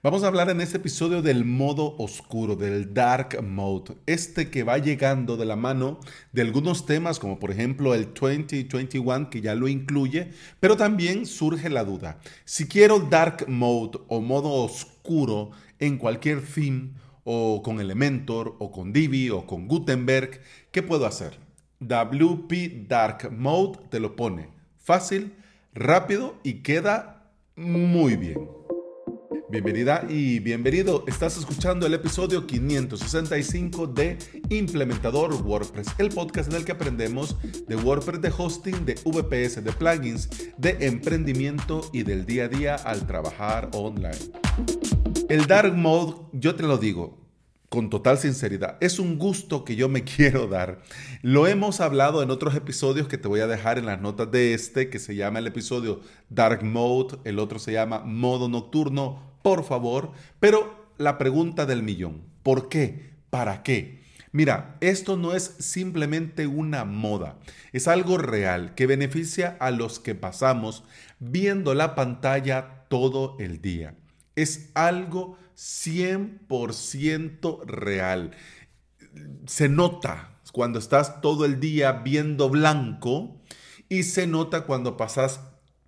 Vamos a hablar en este episodio del modo oscuro, del dark mode, este que va llegando de la mano de algunos temas como por ejemplo el 2021 que ya lo incluye, pero también surge la duda, si quiero dark mode o modo oscuro en cualquier theme o con Elementor o con Divi o con Gutenberg, ¿qué puedo hacer? WP Dark Mode te lo pone fácil, rápido y queda muy bien. Bienvenida y bienvenido. Estás escuchando el episodio 565 de Implementador WordPress, el podcast en el que aprendemos de WordPress, de hosting, de VPS, de plugins, de emprendimiento y del día a día al trabajar online. El Dark Mode, yo te lo digo, con total sinceridad, es un gusto que yo me quiero dar. Lo hemos hablado en otros episodios que te voy a dejar en las notas de este, que se llama el episodio Dark Mode, el otro se llama Modo Nocturno, por favor. Pero la pregunta del millón, ¿por qué? ¿Para qué? Mira, esto no es simplemente una moda, es algo real que beneficia a los que pasamos viendo la pantalla todo el día. Es algo 100% real. Se nota cuando estás todo el día viendo blanco y se nota cuando pasas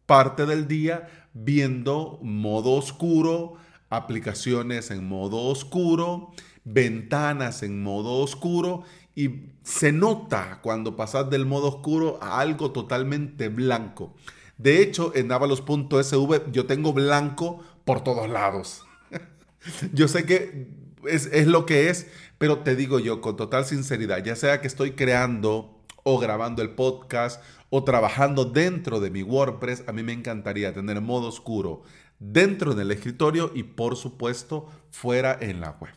parte del día viendo modo oscuro, aplicaciones en modo oscuro, ventanas en modo oscuro y se nota cuando pasas del modo oscuro a algo totalmente blanco. De hecho, en avalos.sv yo tengo blanco por todos lados. yo sé que es, es, lo que es, pero te digo yo con total sinceridad, ya sea que estoy creando o grabando el podcast o trabajando dentro de mi WordPress, a mí me encantaría tener modo oscuro dentro del escritorio y por supuesto fuera en la web.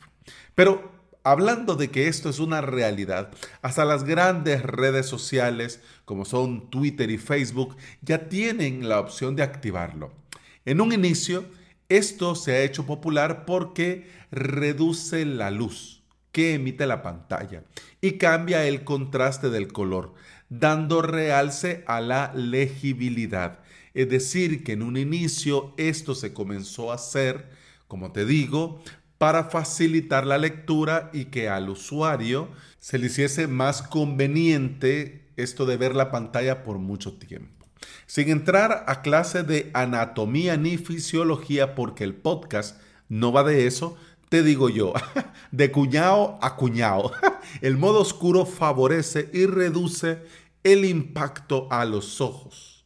Pero hablando de que esto es una realidad, hasta las grandes redes sociales como son Twitter y Facebook ya tienen la opción de activarlo. En un inicio, esto se ha hecho popular porque reduce la luz que emite la pantalla y cambia el contraste del color, dando realce a la legibilidad. Es decir, que en un inicio esto se comenzó a hacer, como te digo, para facilitar la lectura y que al usuario se le hiciese más conveniente esto de ver la pantalla por mucho tiempo. Sin entrar a clase de anatomía ni fisiología, porque el podcast no va de eso, te digo yo, de cuñado a cuñado, el modo oscuro favorece y reduce el impacto a los ojos.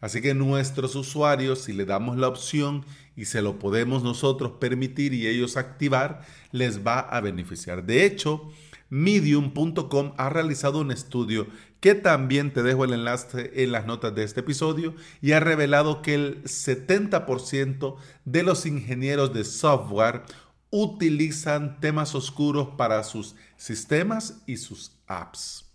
Así que nuestros usuarios, si le damos la opción y se lo podemos nosotros permitir y ellos activar, les va a beneficiar. De hecho, medium.com ha realizado un estudio que también te dejo el enlace en las notas de este episodio y ha revelado que el 70% de los ingenieros de software utilizan temas oscuros para sus sistemas y sus apps.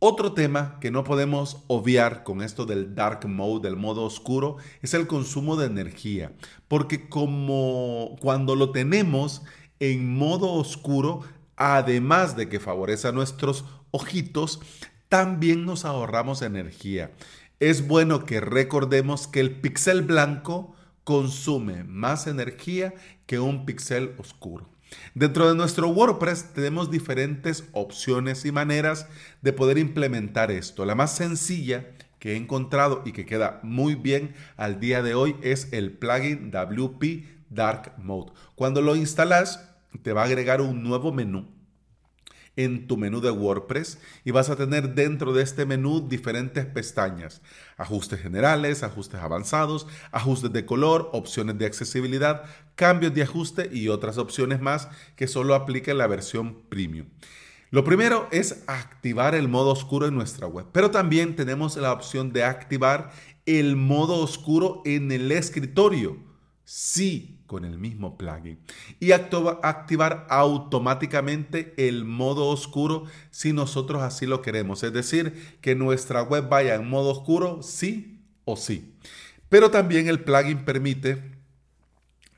Otro tema que no podemos obviar con esto del dark mode, del modo oscuro, es el consumo de energía. Porque como cuando lo tenemos en modo oscuro, además de que favorece a nuestros ojitos, también nos ahorramos energía. Es bueno que recordemos que el pixel blanco consume más energía que un pixel oscuro. Dentro de nuestro WordPress tenemos diferentes opciones y maneras de poder implementar esto. La más sencilla que he encontrado y que queda muy bien al día de hoy es el plugin WP Dark Mode. Cuando lo instalas, te va a agregar un nuevo menú en tu menú de WordPress y vas a tener dentro de este menú diferentes pestañas. Ajustes generales, ajustes avanzados, ajustes de color, opciones de accesibilidad, cambios de ajuste y otras opciones más que solo aplica la versión premium. Lo primero es activar el modo oscuro en nuestra web, pero también tenemos la opción de activar el modo oscuro en el escritorio. Sí, con el mismo plugin y activar automáticamente el modo oscuro si nosotros así lo queremos. Es decir, que nuestra web vaya en modo oscuro sí o sí. Pero también el plugin permite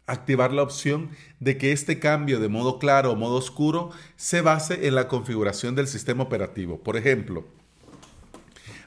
activar la opción de que este cambio de modo claro o modo oscuro se base en la configuración del sistema operativo. Por ejemplo,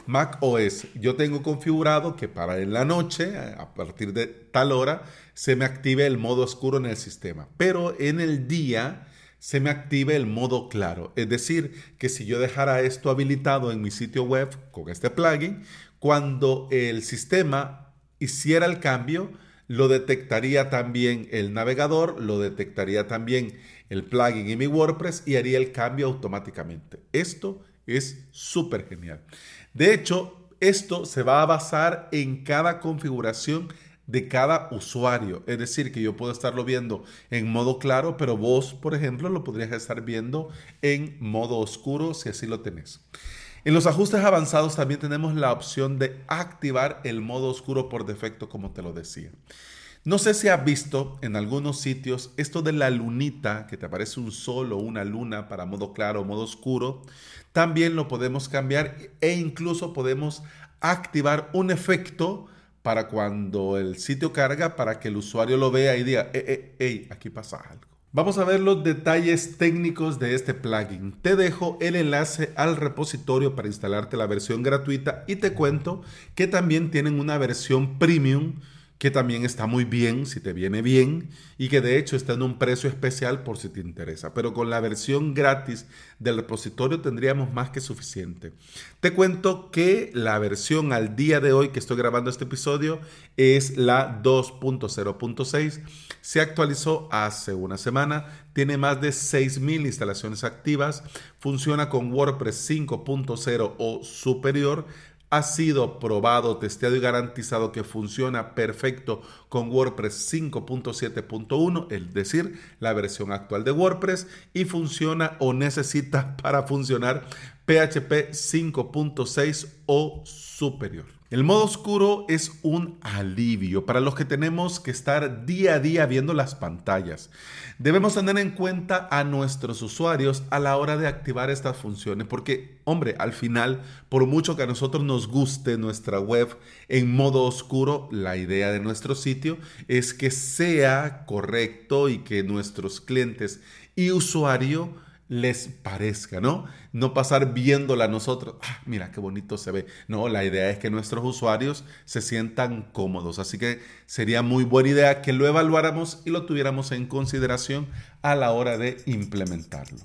Mac OS, yo tengo configurado que para en la noche, a partir de tal hora, se me active el modo oscuro en el sistema. Pero en el día se me active el modo claro. Es decir, que si yo dejara esto habilitado en mi sitio web con este plugin, cuando el sistema hiciera el cambio, lo detectaría también el navegador, lo detectaría también el plugin en mi WordPress y haría el cambio automáticamente. Esto es súper genial. De hecho, esto se va a basar en cada configuración de cada usuario. Es decir, que yo puedo estarlo viendo en modo claro, pero vos, por ejemplo, lo podrías estar viendo en modo oscuro si así lo tenés. En los ajustes avanzados también tenemos la opción de activar el modo oscuro por defecto, como te lo decía. No sé si has visto en algunos sitios esto de la lunita, que te aparece un sol o una luna para modo claro o modo oscuro. También lo podemos cambiar e incluso podemos activar un efecto para cuando el sitio carga, para que el usuario lo vea y diga, eh, eh, hey, aquí pasa algo. Vamos a ver los detalles técnicos de este plugin. Te dejo el enlace al repositorio para instalarte la versión gratuita y te cuento que también tienen una versión premium que también está muy bien si te viene bien y que de hecho está en un precio especial por si te interesa. Pero con la versión gratis del repositorio tendríamos más que suficiente. Te cuento que la versión al día de hoy que estoy grabando este episodio es la 2.0.6. Se actualizó hace una semana, tiene más de 6.000 instalaciones activas, funciona con WordPress 5.0 o superior ha sido probado, testeado y garantizado que funciona perfecto con WordPress 5.7.1, es decir, la versión actual de WordPress, y funciona o necesita para funcionar PHP 5.6 o superior. El modo oscuro es un alivio para los que tenemos que estar día a día viendo las pantallas. Debemos tener en cuenta a nuestros usuarios a la hora de activar estas funciones porque, hombre, al final, por mucho que a nosotros nos guste nuestra web en modo oscuro, la idea de nuestro sitio es que sea correcto y que nuestros clientes y usuario les parezca, ¿no? No pasar viéndola nosotros, ah, mira qué bonito se ve. No, la idea es que nuestros usuarios se sientan cómodos. Así que sería muy buena idea que lo evaluáramos y lo tuviéramos en consideración a la hora de implementarlo.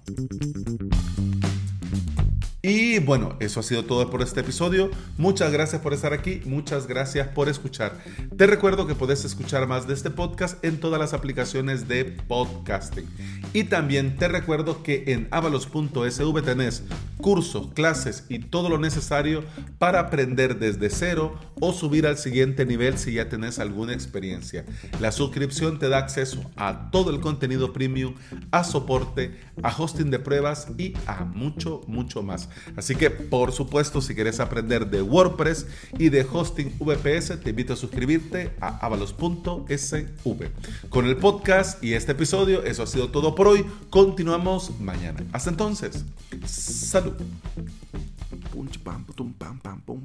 Y bueno, eso ha sido todo por este episodio. Muchas gracias por estar aquí, muchas gracias por escuchar. Te recuerdo que puedes escuchar más de este podcast en todas las aplicaciones de podcasting. Y también te recuerdo que en avalos.sv tenés cursos, clases y todo lo necesario para aprender desde cero o subir al siguiente nivel si ya tenés alguna experiencia. La suscripción te da acceso a todo el contenido premium, a soporte, a hosting de pruebas y a mucho, mucho más. Así que, por supuesto, si quieres aprender de WordPress y de hosting VPS, te invito a suscribirte a avalos.sv. Con el podcast y este episodio, eso ha sido todo por hoy. Continuamos mañana. Hasta entonces, salud. pun pam, pum, pam, pam,